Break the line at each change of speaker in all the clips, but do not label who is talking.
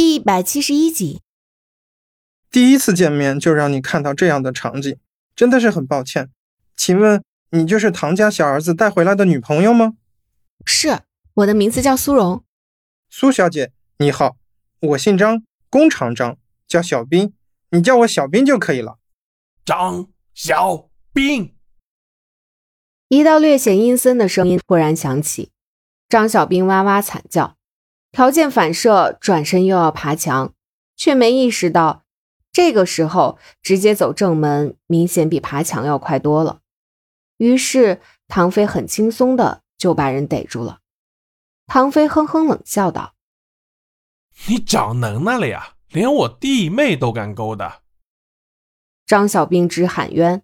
一百七十一集，
第一次见面就让你看到这样的场景，真的是很抱歉。请问你就是唐家小儿子带回来的女朋友吗？
是，我的名字叫苏荣。
苏小姐，你好，我姓张，工长张，叫小兵，你叫我小兵就可以了。
张小兵，
一道略显阴森的声音突然响起，张小兵哇哇惨叫。条件反射，转身又要爬墙，却没意识到，这个时候直接走正门，明显比爬墙要快多了。于是唐飞很轻松的就把人逮住了。唐飞哼哼冷笑道：“
你长能耐了呀，连我弟妹都敢勾搭。”
张小兵直喊冤：“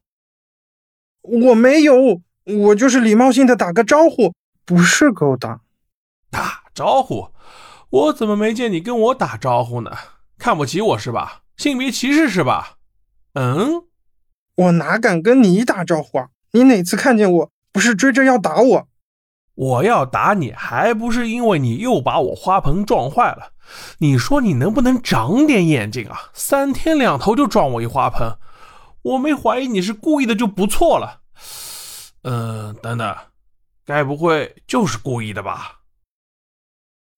我没有，我就是礼貌性的打个招呼，不是勾搭。”
打招呼。我怎么没见你跟我打招呼呢？看不起我是吧？性别歧视是吧？嗯，
我哪敢跟你打招呼啊？你哪次看见我不是追着要打我？
我要打你还不是因为你又把我花盆撞坏了？你说你能不能长点眼睛啊？三天两头就撞我一花盆，我没怀疑你是故意的就不错了。嗯，等等，该不会就是故意的吧？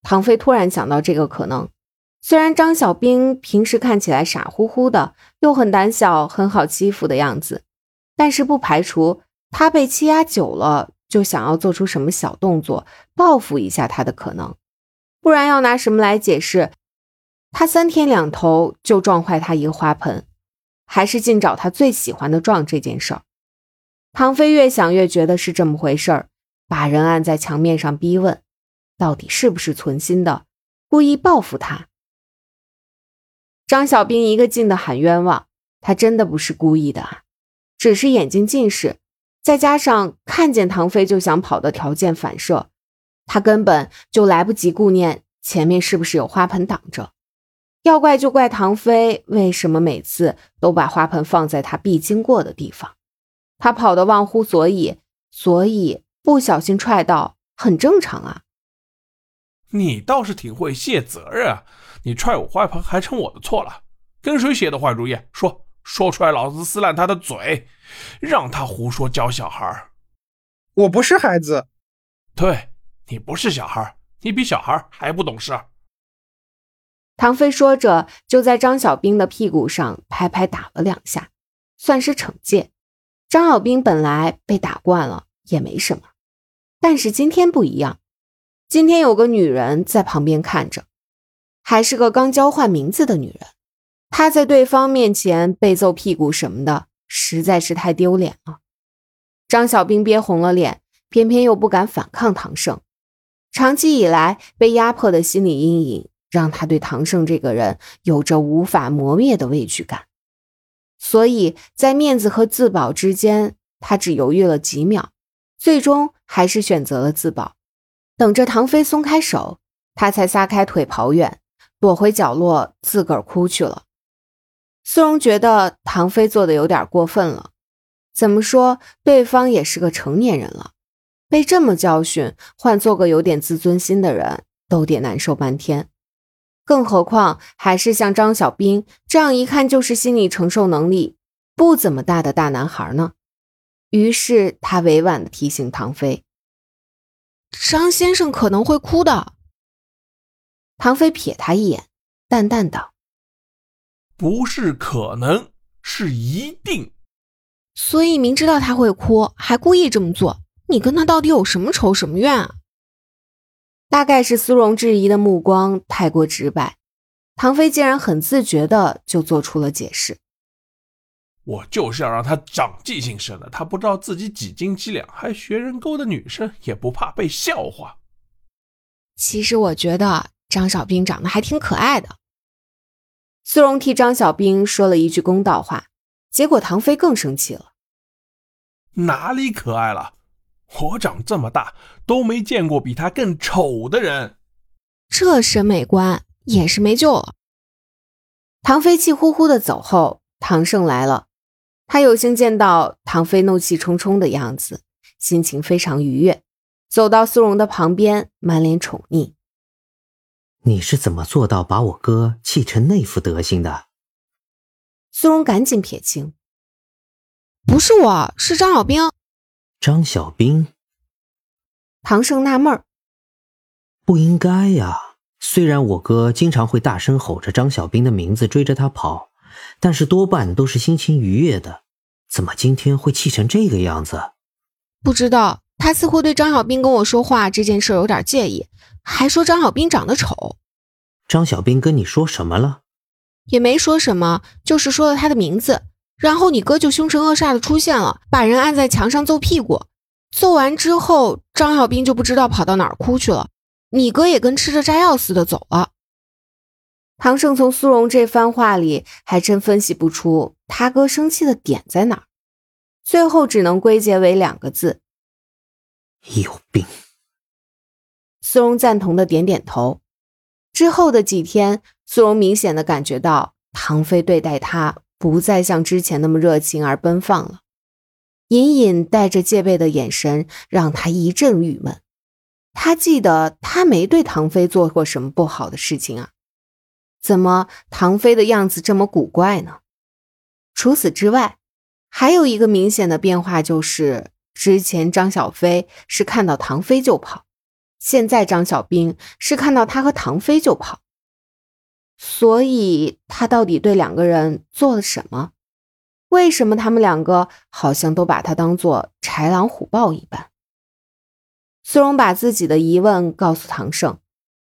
唐飞突然想到这个可能，虽然张小兵平时看起来傻乎乎的，又很胆小、很好欺负的样子，但是不排除他被欺压久了，就想要做出什么小动作报复一下他的可能。不然要拿什么来解释他三天两头就撞坏他一个花盆，还是尽找他最喜欢的撞这件事儿？唐飞越想越觉得是这么回事儿，把人按在墙面上逼问。到底是不是存心的，故意报复他？张小兵一个劲的喊冤枉，他真的不是故意的，只是眼睛近视，再加上看见唐飞就想跑的条件反射，他根本就来不及顾念前面是不是有花盆挡着。要怪就怪唐飞为什么每次都把花盆放在他必经过的地方，他跑得忘乎所以，所以不小心踹到很正常啊。
你倒是挺会卸责任啊！你踹我花盆还成我的错了？跟谁写的坏主意？说说出来，老子撕烂他的嘴，让他胡说教小孩。
我不是孩子，
对你不是小孩，你比小孩还不懂事。
唐飞说着，就在张小兵的屁股上拍拍打了两下，算是惩戒。张小兵本来被打惯了，也没什么，但是今天不一样。今天有个女人在旁边看着，还是个刚交换名字的女人。她在对方面前被揍屁股什么的，实在是太丢脸了。张小兵憋红了脸，偏偏又不敢反抗唐胜。长期以来被压迫的心理阴影，让他对唐胜这个人有着无法磨灭的畏惧感。所以在面子和自保之间，他只犹豫了几秒，最终还是选择了自保。等着唐飞松开手，他才撒开腿跑远，躲回角落，自个儿哭去了。苏荣觉得唐飞做的有点过分了，怎么说，对方也是个成年人了，被这么教训，换做个有点自尊心的人都得难受半天，更何况还是像张小兵这样一看就是心理承受能力不怎么大的大男孩呢？于是他委婉的提醒唐飞。张先生可能会哭的。唐飞瞥他一眼，淡淡道：“
不是可能，是一定。
所以明知道他会哭，还故意这么做，你跟他到底有什么仇什么怨啊？”大概是苏荣质疑的目光太过直白，唐飞竟然很自觉的就做出了解释。
我就是要让他长记性深的，他不知道自己几斤几两，还学人勾搭女生，也不怕被笑话。
其实我觉得张小兵长得还挺可爱的。苏荣替张小兵说了一句公道话，结果唐飞更生气了。
哪里可爱了？我长这么大都没见过比他更丑的人。
这审美观也是没救了。唐飞气呼呼的走后，唐胜来了。他有幸见到唐飞怒气冲冲的样子，心情非常愉悦，走到苏荣的旁边，满脸宠溺：“
你是怎么做到把我哥气成那副德行的？
苏荣赶紧撇清：“不是我，是张小兵。”
张小兵。
唐胜纳闷儿：“
不应该呀。虽然我哥经常会大声吼着张小兵的名字追着他跑，但是多半都是心情愉悦的。怎么今天会气成这个样子？
不知道。他似乎对张小兵跟我说话这件事有点介意，还说张小兵长得丑。
张小兵跟你说什么了？
也没说什么，就是说了他的名字。然后你哥就凶神恶煞的出现了，把人按在墙上揍屁股。揍完之后，张小兵就不知道跑到哪儿哭去了。你哥也跟吃着炸药似的走了。唐胜从苏荣这番话里还真分析不出他哥生气的点在哪儿，最后只能归结为两个字：
有病。
苏荣赞同的点点头。之后的几天，苏荣明显的感觉到唐飞对待他不再像之前那么热情而奔放了，隐隐带着戒备的眼神让他一阵郁闷。他记得他没对唐飞做过什么不好的事情啊，怎么唐飞的样子这么古怪呢？除此之外，还有一个明显的变化就是，之前张小飞是看到唐飞就跑。现在张小兵是看到他和唐飞就跑，所以他到底对两个人做了什么？为什么他们两个好像都把他当做豺狼虎豹一般？苏荣把自己的疑问告诉唐胜，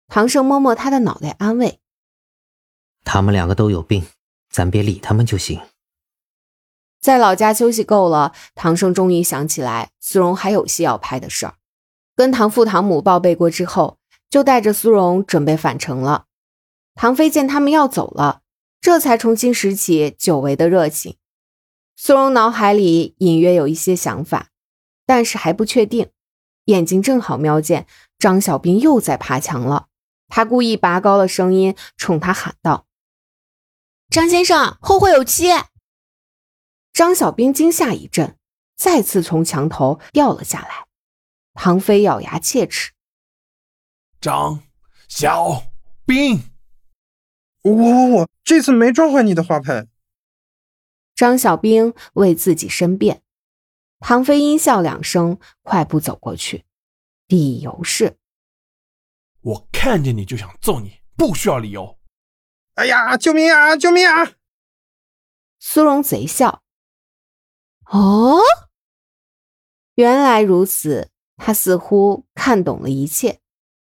唐胜摸摸他的脑袋，安慰：“
他们两个都有病，咱别理他们就行。”
在老家休息够了，唐胜终于想起来苏荣还有戏要拍的事儿。跟唐父唐母报备过之后，就带着苏荣准备返程了。唐飞见他们要走了，这才重新拾起久违的热情。苏荣脑海里隐约有一些想法，但是还不确定。眼睛正好瞄见张小兵又在爬墙了，他故意拔高了声音冲他喊道：“张先生，后会有期！”张小兵惊吓一阵，再次从墙头掉了下来。唐飞咬牙切齿：“
张小兵，
我我我这次没撞坏你的花盆。”
张小兵为自己申辩。唐飞阴笑两声，快步走过去，理由是：“
我看见你就想揍你，不需要理由。”
哎呀，救命啊！救命啊！
苏荣贼笑：“哦，原来如此。”他似乎看懂了一切。